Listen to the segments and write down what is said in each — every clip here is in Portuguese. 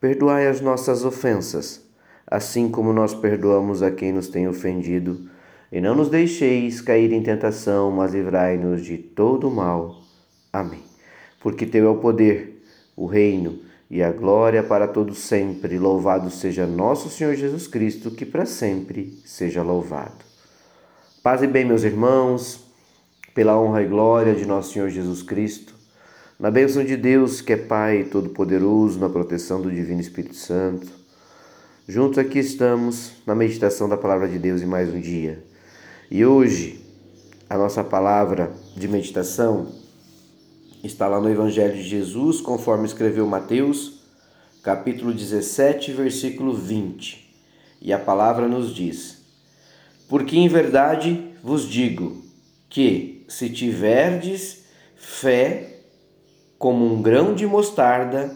Perdoai as nossas ofensas, assim como nós perdoamos a quem nos tem ofendido, e não nos deixeis cair em tentação, mas livrai-nos de todo mal. Amém. Porque teu é o poder, o reino e a glória para todos sempre. Louvado seja nosso Senhor Jesus Cristo, que para sempre seja louvado. Paz e bem, meus irmãos, pela honra e glória de nosso Senhor Jesus Cristo na bênção de Deus, que é Pai Todo-Poderoso, na proteção do Divino Espírito Santo. Juntos aqui estamos na meditação da Palavra de Deus em mais um dia. E hoje, a nossa palavra de meditação está lá no Evangelho de Jesus, conforme escreveu Mateus, capítulo 17, versículo 20. E a palavra nos diz: Porque em verdade vos digo que, se tiverdes fé como um grão de mostarda,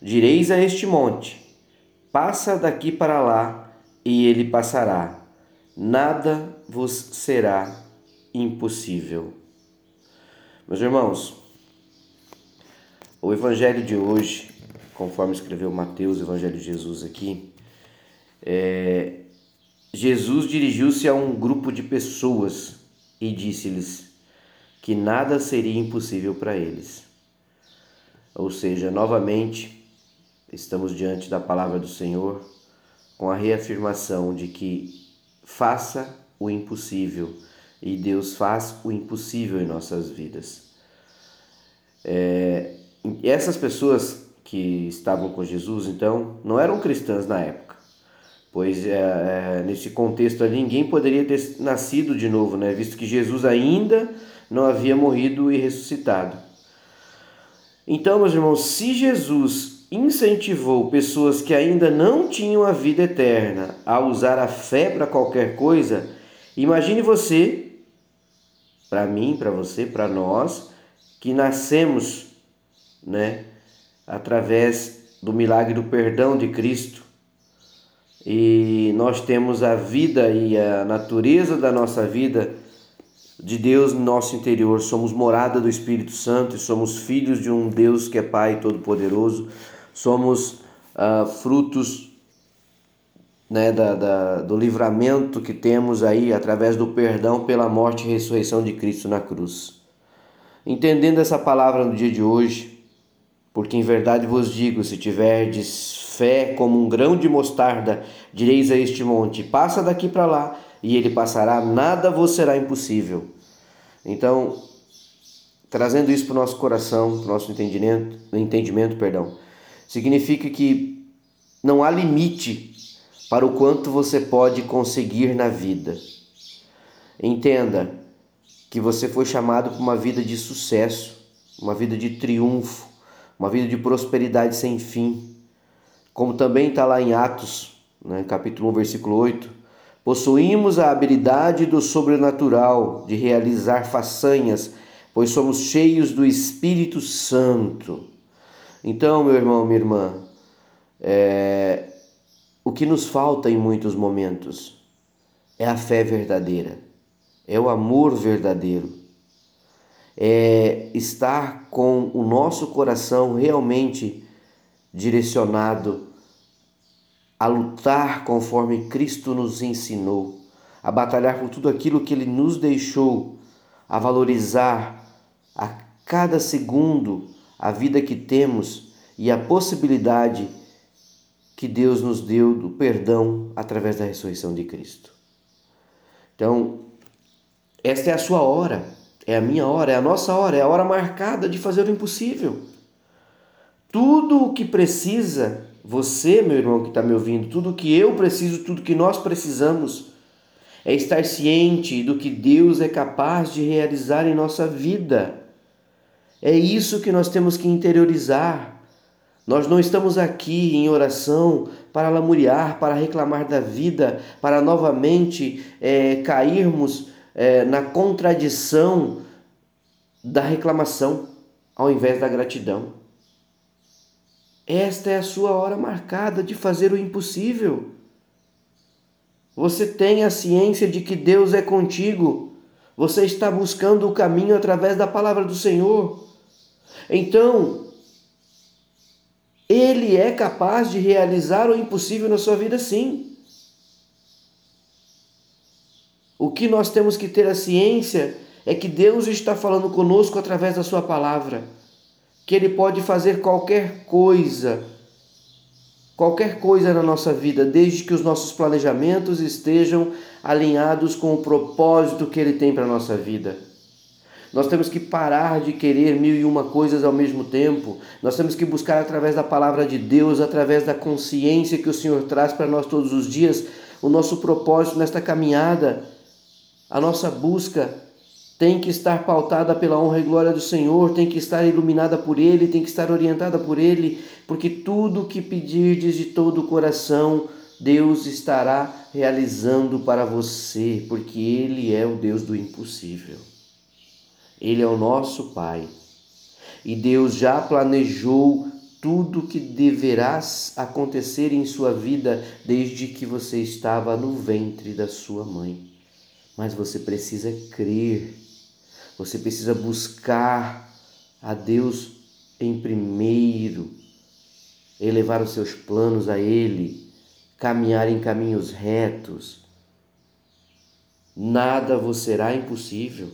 direis a este monte: passa daqui para lá, e ele passará. Nada vos será impossível. Meus irmãos, o evangelho de hoje, conforme escreveu Mateus, o evangelho de Jesus aqui, é, Jesus dirigiu-se a um grupo de pessoas e disse-lhes que nada seria impossível para eles. Ou seja, novamente estamos diante da palavra do Senhor com a reafirmação de que faça o impossível e Deus faz o impossível em nossas vidas. É, essas pessoas que estavam com Jesus, então, não eram cristãs na época, pois é, é, nesse contexto ali ninguém poderia ter nascido de novo, né? visto que Jesus ainda não havia morrido e ressuscitado. Então, meus irmãos, se Jesus incentivou pessoas que ainda não tinham a vida eterna a usar a fé para qualquer coisa, imagine você, para mim, para você, para nós, que nascemos, né, através do milagre do perdão de Cristo. E nós temos a vida e a natureza da nossa vida de Deus no nosso interior, somos morada do Espírito Santo e somos filhos de um Deus que é Pai Todo-Poderoso, somos uh, frutos né, da, da, do livramento que temos aí através do perdão pela morte e ressurreição de Cristo na cruz. Entendendo essa palavra no dia de hoje, porque em verdade vos digo: se tiverdes fé como um grão de mostarda, direis a este monte: passa daqui para lá e ele passará, nada vos será impossível. Então, trazendo isso para o nosso coração, para o nosso entendimento, entendimento, perdão, significa que não há limite para o quanto você pode conseguir na vida. Entenda que você foi chamado para uma vida de sucesso, uma vida de triunfo, uma vida de prosperidade sem fim. Como também está lá em Atos, né, capítulo 1, versículo 8, Possuímos a habilidade do sobrenatural de realizar façanhas, pois somos cheios do Espírito Santo. Então, meu irmão, minha irmã, é, o que nos falta em muitos momentos é a fé verdadeira, é o amor verdadeiro, é estar com o nosso coração realmente direcionado a lutar conforme Cristo nos ensinou, a batalhar por tudo aquilo que Ele nos deixou, a valorizar a cada segundo a vida que temos e a possibilidade que Deus nos deu do perdão através da ressurreição de Cristo. Então, esta é a sua hora, é a minha hora, é a nossa hora, é a hora marcada de fazer o impossível. Tudo o que precisa você, meu irmão que está me ouvindo, tudo que eu preciso, tudo que nós precisamos é estar ciente do que Deus é capaz de realizar em nossa vida. É isso que nós temos que interiorizar. Nós não estamos aqui em oração para lamuriar, para reclamar da vida, para novamente é, cairmos é, na contradição da reclamação ao invés da gratidão. Esta é a sua hora marcada de fazer o impossível. Você tem a ciência de que Deus é contigo. Você está buscando o caminho através da palavra do Senhor. Então, ele é capaz de realizar o impossível na sua vida, sim. O que nós temos que ter a ciência é que Deus está falando conosco através da Sua palavra, que Ele pode fazer qualquer coisa, qualquer coisa na nossa vida, desde que os nossos planejamentos estejam alinhados com o propósito que Ele tem para a nossa vida. Nós temos que parar de querer mil e uma coisas ao mesmo tempo. Nós temos que buscar através da palavra de Deus, através da consciência que o Senhor traz para nós todos os dias, o nosso propósito nesta caminhada. A nossa busca tem que estar pautada pela honra e glória do Senhor, tem que estar iluminada por Ele, tem que estar orientada por Ele, porque tudo que pedirdes de todo o coração, Deus estará realizando para você, porque Ele é o Deus do impossível. Ele é o nosso Pai. E Deus já planejou tudo que deverá acontecer em sua vida desde que você estava no ventre da sua mãe. Mas você precisa crer, você precisa buscar a Deus em primeiro, elevar os seus planos a Ele, caminhar em caminhos retos. Nada vos será impossível.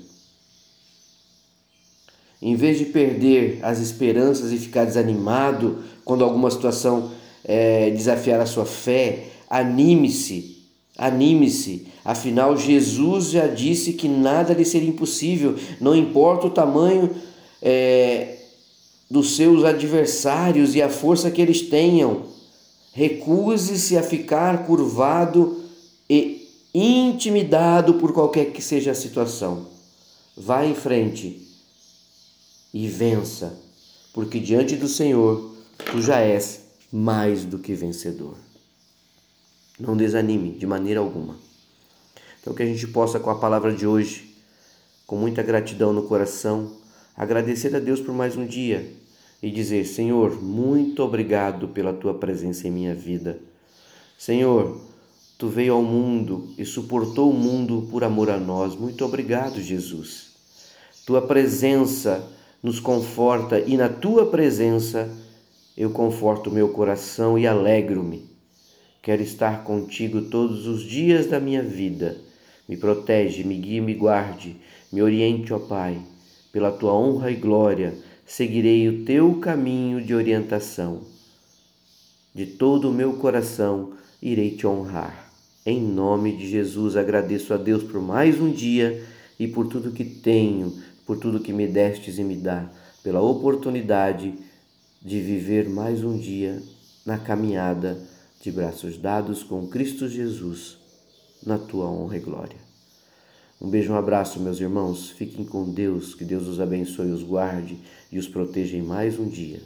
Em vez de perder as esperanças e ficar desanimado quando alguma situação é, desafiar a sua fé, anime-se, anime-se. Afinal, Jesus já disse que nada lhe seria impossível, não importa o tamanho é, dos seus adversários e a força que eles tenham. Recuse-se a ficar curvado e intimidado por qualquer que seja a situação. Vá em frente e vença, porque diante do Senhor tu já és mais do que vencedor. Não desanime de maneira alguma. Então, que a gente possa, com a palavra de hoje, com muita gratidão no coração, agradecer a Deus por mais um dia e dizer: Senhor, muito obrigado pela tua presença em minha vida. Senhor, tu veio ao mundo e suportou o mundo por amor a nós. Muito obrigado, Jesus. Tua presença nos conforta e na tua presença eu conforto meu coração e alegro-me. Quero estar contigo todos os dias da minha vida. Me protege, me guie, me guarde, me oriente, ó Pai. Pela tua honra e glória, seguirei o teu caminho de orientação. De todo o meu coração irei te honrar. Em nome de Jesus, agradeço a Deus por mais um dia e por tudo que tenho, por tudo que me destes e me dá, pela oportunidade de viver mais um dia na caminhada de braços dados com Cristo Jesus, na tua honra e glória. Um beijo, um abraço, meus irmãos. Fiquem com Deus, que Deus os abençoe, os guarde e os proteja em mais um dia.